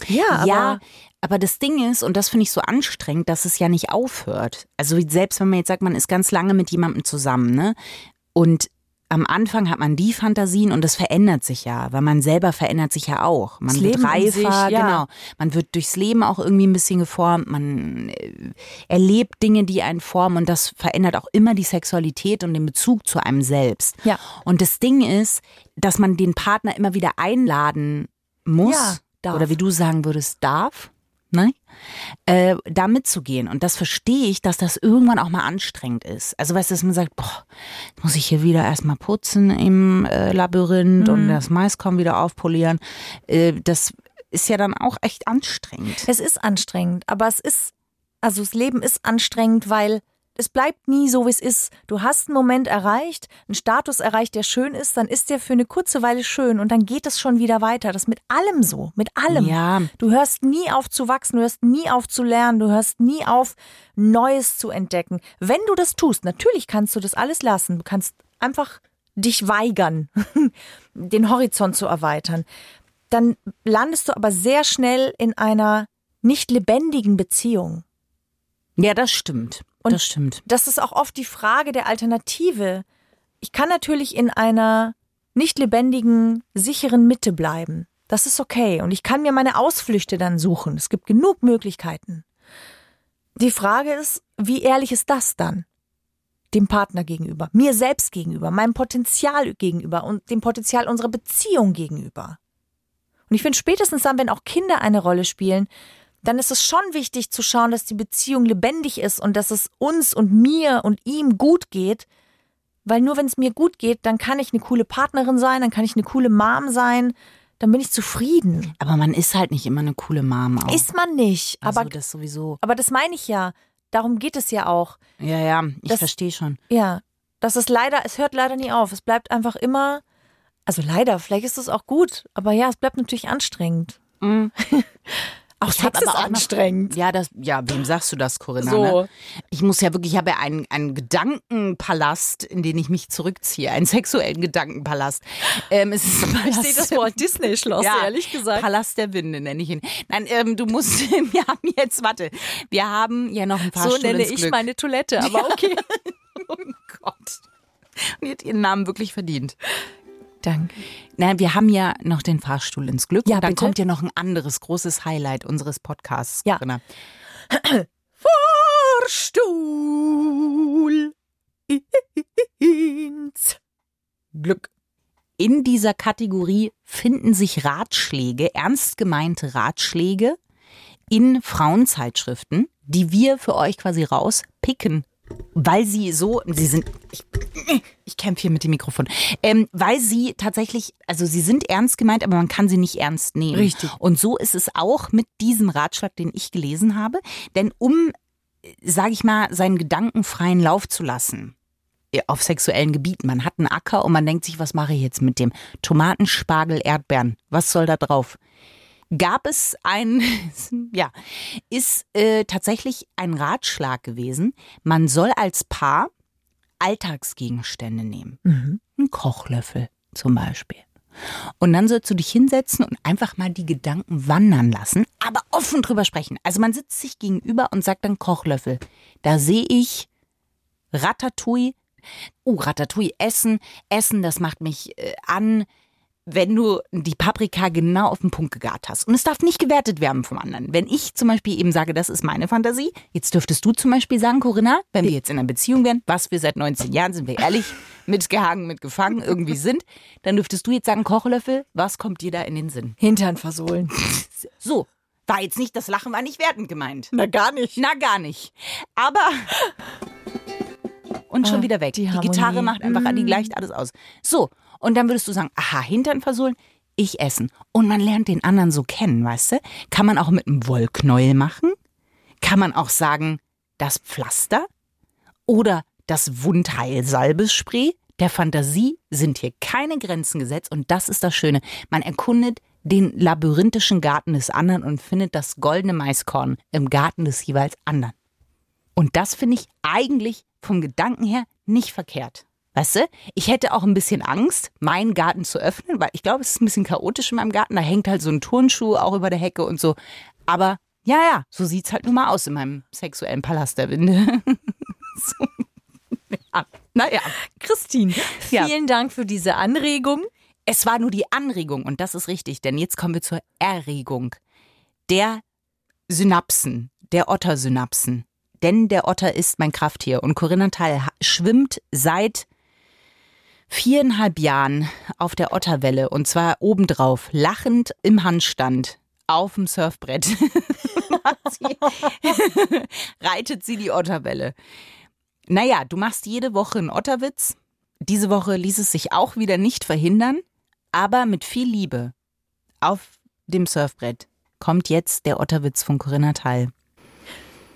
[SPEAKER 2] Ja, aber
[SPEAKER 1] ja, aber das Ding ist, und das finde ich so anstrengend, dass es ja nicht aufhört. Also selbst wenn man jetzt sagt, man ist ganz lange mit jemandem zusammen, ne? Und am Anfang hat man die Fantasien und das verändert sich ja, weil man selber verändert sich ja auch. Man
[SPEAKER 2] Das
[SPEAKER 1] wird
[SPEAKER 2] Leben
[SPEAKER 1] reifer,
[SPEAKER 2] sich, ja.
[SPEAKER 1] genau. Man wird durchs Leben auch irgendwie ein bisschen geformt, man äh, erlebt Dinge, die einen formen und das verändert auch immer die Sexualität und den Bezug zu einem selbst.
[SPEAKER 2] Ja.
[SPEAKER 1] Und das Ding ist, dass man den Partner immer wieder einladen muss.
[SPEAKER 2] Ja. Darf.
[SPEAKER 1] oder wie du sagen würdest, darf, ne? Äh, da mitzugehen. Und das verstehe ich, dass das irgendwann auch mal anstrengend ist. Also weißt du, dass man sagt, boah, jetzt muss ich hier wieder erstmal putzen im äh, Labyrinth und das Maiskorn wieder aufpolieren. Äh, das ist ja dann auch echt anstrengend.
[SPEAKER 2] Es ist anstrengend, aber es ist, also das Leben ist anstrengend, weil es bleibt nie so, wie es ist. Du hast einen Moment erreicht, einen Status erreicht, der schön ist, dann ist der für eine kurze Weile schön und dann geht es schon wieder weiter. Das ist mit allem so, mit allem.
[SPEAKER 1] Ja.
[SPEAKER 2] Du hörst nie auf zu wachsen, du hörst nie auf zu lernen, du hörst nie auf, Neues zu entdecken. Wenn du das tust, natürlich kannst du das alles lassen. Du kannst einfach dich weigern, den Horizont zu erweitern. Dann landest du aber sehr schnell in einer nicht lebendigen Beziehung.
[SPEAKER 1] Ja, das stimmt.
[SPEAKER 2] Und-
[SPEAKER 1] das stimmt.
[SPEAKER 2] Das ist auch oft die Frage der Alternative. Ich kann natürlich in einer nicht lebendigen, sicheren Mitte bleiben. Das ist okay. Und ich kann mir meine Ausflüchte dann suchen. Es gibt genug Möglichkeiten. Die Frage ist, wie ehrlich ist das dann? Dem Partner gegenüber, mir selbst gegenüber, meinem Potenzial gegenüber und dem Potenzial unserer Beziehung gegenüber. Und ich finde spätestens dann, wenn auch Kinder eine Rolle spielen, dann ist es schon wichtig zu schauen, dass die Beziehung lebendig ist und dass es uns und mir und ihm gut geht. Weil nur wenn es mir gut geht, dann kann ich eine coole Partnerin sein, dann kann ich eine coole Mom sein, dann bin ich zufrieden.
[SPEAKER 1] Aber man ist halt nicht immer eine coole Mom auch.
[SPEAKER 2] Ist man nicht.
[SPEAKER 1] also
[SPEAKER 2] Aber,
[SPEAKER 1] das sowieso.
[SPEAKER 2] aber das meine ich ja. Darum geht es ja auch.
[SPEAKER 1] Ja, ja, ich
[SPEAKER 2] Das-
[SPEAKER 1] verstehe schon.
[SPEAKER 2] Ja. Das ist leider, es hört leider nie auf. Es bleibt einfach immer, also leider, vielleicht ist es auch gut, aber ja, es bleibt natürlich anstrengend. Auch
[SPEAKER 1] Ich
[SPEAKER 2] Sex ist
[SPEAKER 1] auch noch-
[SPEAKER 2] anstrengend.
[SPEAKER 1] Ja, das, ja, wem sagst du das, Corinna?
[SPEAKER 2] So.
[SPEAKER 1] Ne? Ich muss ja wirklich, ich habe ja einen, einen Gedankenpalast, in den ich mich zurückziehe, einen sexuellen Gedankenpalast. Ähm, es ist
[SPEAKER 2] Ich sehe das Wort Disney-Schloss,
[SPEAKER 1] Ja,
[SPEAKER 2] ehrlich gesagt.
[SPEAKER 1] Palast der Winde nenne ich ihn. Nein, ähm, du musst, wir haben jetzt, warte, wir haben ja noch ein paar
[SPEAKER 2] So
[SPEAKER 1] Stunden
[SPEAKER 2] nenne ich
[SPEAKER 1] Glück.
[SPEAKER 2] meine Toilette, aber okay.
[SPEAKER 1] Oh Gott. Und die hat ihren Namen wirklich verdient.
[SPEAKER 2] Danke.
[SPEAKER 1] Nein, wir haben ja noch den Fahrstuhl ins Glück.
[SPEAKER 2] Ja,
[SPEAKER 1] und dann
[SPEAKER 2] bitte.
[SPEAKER 1] kommt ja noch ein anderes großes Highlight unseres Podcasts.
[SPEAKER 2] Ja.
[SPEAKER 1] Corinna.
[SPEAKER 2] Fahrstuhl ins Glück.
[SPEAKER 1] In dieser Kategorie finden sich Ratschläge, ernst gemeinte Ratschläge in Frauenzeitschriften, die wir für euch quasi rauspicken, weil sie so, sie sind, ich, ich kämpfe hier mit dem Mikrofon, ähm, weil sie tatsächlich, also sie sind ernst gemeint, aber man kann sie nicht ernst nehmen.
[SPEAKER 2] Richtig.
[SPEAKER 1] Und so ist es auch mit diesem Ratschlag, den ich gelesen habe, denn um, sage ich mal, seinen Gedanken freien Lauf zu lassen, auf sexuellen Gebieten. Man hat einen Acker und man denkt sich, was mache ich jetzt mit dem? Tomaten, Spargel, Erdbeeren. Was soll da drauf? Gab es ein, ja, ist äh, tatsächlich ein Ratschlag gewesen. Man soll als Paar Alltagsgegenstände nehmen. Ein Kochlöffel zum Beispiel. Und dann sollst du dich hinsetzen und einfach mal die Gedanken wandern lassen, aber offen drüber sprechen. Also man sitzt sich gegenüber und sagt dann Kochlöffel. Da sehe ich Ratatouille. Oh, Ratatouille, Essen. Essen, das macht mich äh, an, wenn du die Paprika genau auf den Punkt gegart hast. Und es darf nicht gewertet werden vom anderen. Wenn ich zum Beispiel eben sage, das ist meine Fantasie, jetzt dürftest du zum Beispiel sagen, Corinna, wenn wir jetzt in einer Beziehung wären, was wir seit 19 Jahren, sind wir ehrlich, mitgehangen, mitgefangen, irgendwie sind, dann dürftest du jetzt sagen, Kochlöffel, was kommt dir da in den Sinn?
[SPEAKER 2] Hintern versohlen.
[SPEAKER 1] So, war jetzt nicht, das Lachen war nicht wertend gemeint.
[SPEAKER 2] Na, gar nicht.
[SPEAKER 1] Na, gar nicht. Aber. Und schon
[SPEAKER 2] Ah,
[SPEAKER 1] wieder weg.
[SPEAKER 2] die
[SPEAKER 1] Die. Gitarre macht einfach, die
[SPEAKER 2] Mm.
[SPEAKER 1] gleicht alles aus. So, und dann würdest du sagen, aha, Hintern versohlen, ich essen. Und man lernt den anderen so kennen, weißt du? Kann man auch mit einem Wollknäuel machen? Kann man auch sagen, das Pflaster? Oder das Wundheilsalbespray? Der Fantasie sind hier keine Grenzen gesetzt und das ist das Schöne. Man erkundet den labyrinthischen Garten des anderen und findet das goldene Maiskorn im Garten des jeweils anderen. Und das finde ich eigentlich vom Gedanken her nicht verkehrt. Weißt du, ich hätte auch ein bisschen Angst, meinen Garten zu öffnen, weil ich glaube, es ist ein bisschen chaotisch in meinem Garten. Da hängt halt so ein Turnschuh auch über der Hecke und so. Aber ja, ja, so sieht's halt nun mal aus in meinem sexuellen Palast der Winde. so. ja. Naja,
[SPEAKER 2] Christine,
[SPEAKER 1] Ja.
[SPEAKER 2] vielen Dank für diese Anregung.
[SPEAKER 1] es war nur die Anregung und das ist richtig, denn jetzt kommen wir zur Erregung der Synapsen, der Ottersynapsen. Denn der Otter ist mein Krafttier und Corinna Teil schwimmt seit viereinhalb Jahren auf der Otterwelle und zwar obendrauf, lachend im Handstand auf dem Surfbrett reitet sie die Otterwelle. Naja, du machst jede Woche einen Otterwitz. Diese Woche ließ es sich auch wieder nicht verhindern, aber mit viel Liebe. Auf dem Surfbrett kommt jetzt der Otterwitz von Corinna Teil.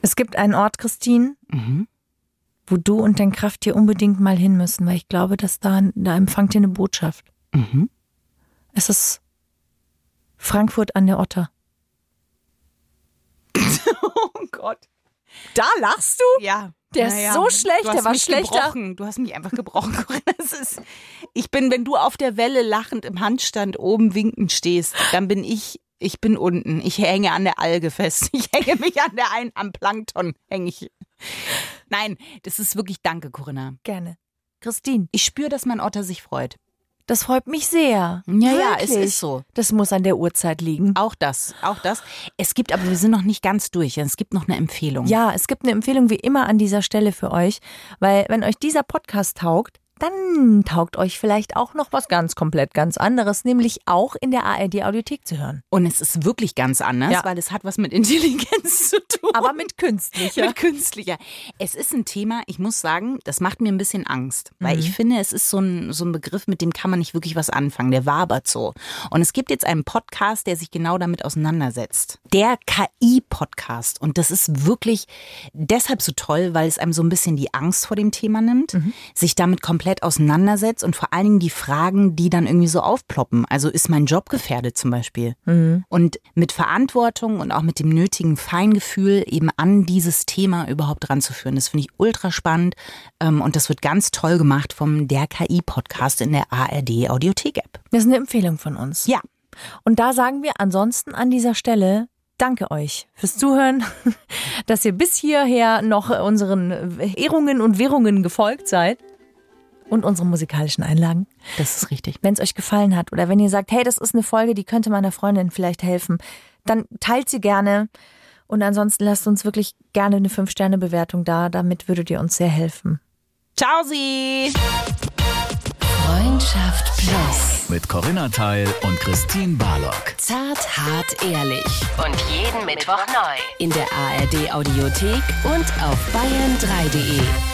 [SPEAKER 2] Es gibt einen Ort, Christine,
[SPEAKER 1] Mhm.
[SPEAKER 2] Wo du und dein Krafttier unbedingt mal hin müssen, weil ich glaube, dass da, da empfangt ihr eine Botschaft.
[SPEAKER 1] Mhm.
[SPEAKER 2] Es ist Frankfurt an der Otter.
[SPEAKER 1] Oh Gott.
[SPEAKER 2] Da lachst du?
[SPEAKER 1] Ja.
[SPEAKER 2] Der ist so schlecht,
[SPEAKER 1] du hast
[SPEAKER 2] der war
[SPEAKER 1] mich
[SPEAKER 2] schlechter.
[SPEAKER 1] Gebrochen. Du hast mich einfach gebrochen, Corinna. Das ist, ich bin, wenn du auf der Welle lachend im Handstand oben winkend stehst, dann bin ich, ich bin unten. Ich hänge an der Alge fest. Ich hänge mich an der ein, am Plankton hänge ich. Nein, das ist wirklich Danke, Corinna.
[SPEAKER 2] Gerne. Christine,
[SPEAKER 1] Ich spüre, dass mein Otter sich freut.
[SPEAKER 2] das freut mich sehr.
[SPEAKER 1] Ja, ja, es ist so.
[SPEAKER 2] Das muss an der Uhrzeit liegen.
[SPEAKER 1] Auch das, auch das. Es gibt aber, wir sind noch nicht ganz durch. Es gibt noch eine Empfehlung.
[SPEAKER 2] Ja, es gibt eine Empfehlung wie immer an dieser Stelle für euch, weil wenn euch dieser Podcast taugt, dann taugt euch vielleicht auch noch was ganz komplett ganz anderes, nämlich auch in der ARD Audiothek zu hören.
[SPEAKER 1] Und es ist wirklich ganz anders,
[SPEAKER 2] Ja.
[SPEAKER 1] weil es hat was mit Intelligenz zu tun.
[SPEAKER 2] Aber mit künstlicher.
[SPEAKER 1] Mit künstlicher. Es ist ein Thema, ich muss sagen, das macht mir ein bisschen Angst. Weil
[SPEAKER 2] Mhm.
[SPEAKER 1] ich finde, es ist so ein, so ein Begriff, mit dem kann man nicht wirklich was anfangen. Der wabert so. Und es gibt jetzt einen Podcast, der sich genau damit auseinandersetzt. Der KI-Podcast. Und das ist wirklich deshalb so toll, weil es einem so ein bisschen die Angst vor dem Thema nimmt,
[SPEAKER 2] Mhm.
[SPEAKER 1] sich damit komplett auseinandersetzt und vor allen Dingen die Fragen, die dann irgendwie so aufploppen. Also ist mein Job gefährdet zum Beispiel?
[SPEAKER 2] Mhm.
[SPEAKER 1] Und mit Verantwortung und auch mit dem nötigen Feingefühl eben an dieses Thema überhaupt ranzuführen. Das finde ich ultra spannend ähm, und das wird ganz toll gemacht vom Der KI-Podcast in der ARD Audiothek-App.
[SPEAKER 2] Das ist eine Empfehlung von uns.
[SPEAKER 1] Ja,
[SPEAKER 2] Und da sagen wir ansonsten an dieser Stelle Danke euch fürs Zuhören, dass ihr bis hierher noch unseren Ehrungen und Währungen gefolgt seid und unseren musikalischen Einlagen.
[SPEAKER 1] das ist richtig.
[SPEAKER 2] Wenn es euch gefallen hat oder wenn ihr sagt, hey, das ist eine Folge, die könnte meiner Freundin vielleicht helfen, dann teilt sie gerne. Und ansonsten lasst uns wirklich gerne eine 5-Sterne-Bewertung da. Damit würdet ihr uns sehr helfen.
[SPEAKER 1] Ciao Sie!
[SPEAKER 3] Freundschaft Plus.
[SPEAKER 5] Mit Corinna Teil und Christine Barlock.
[SPEAKER 3] Zart, hart, ehrlich. Und jeden Mittwoch neu. In der ARD Audiothek und auf bayern3.de.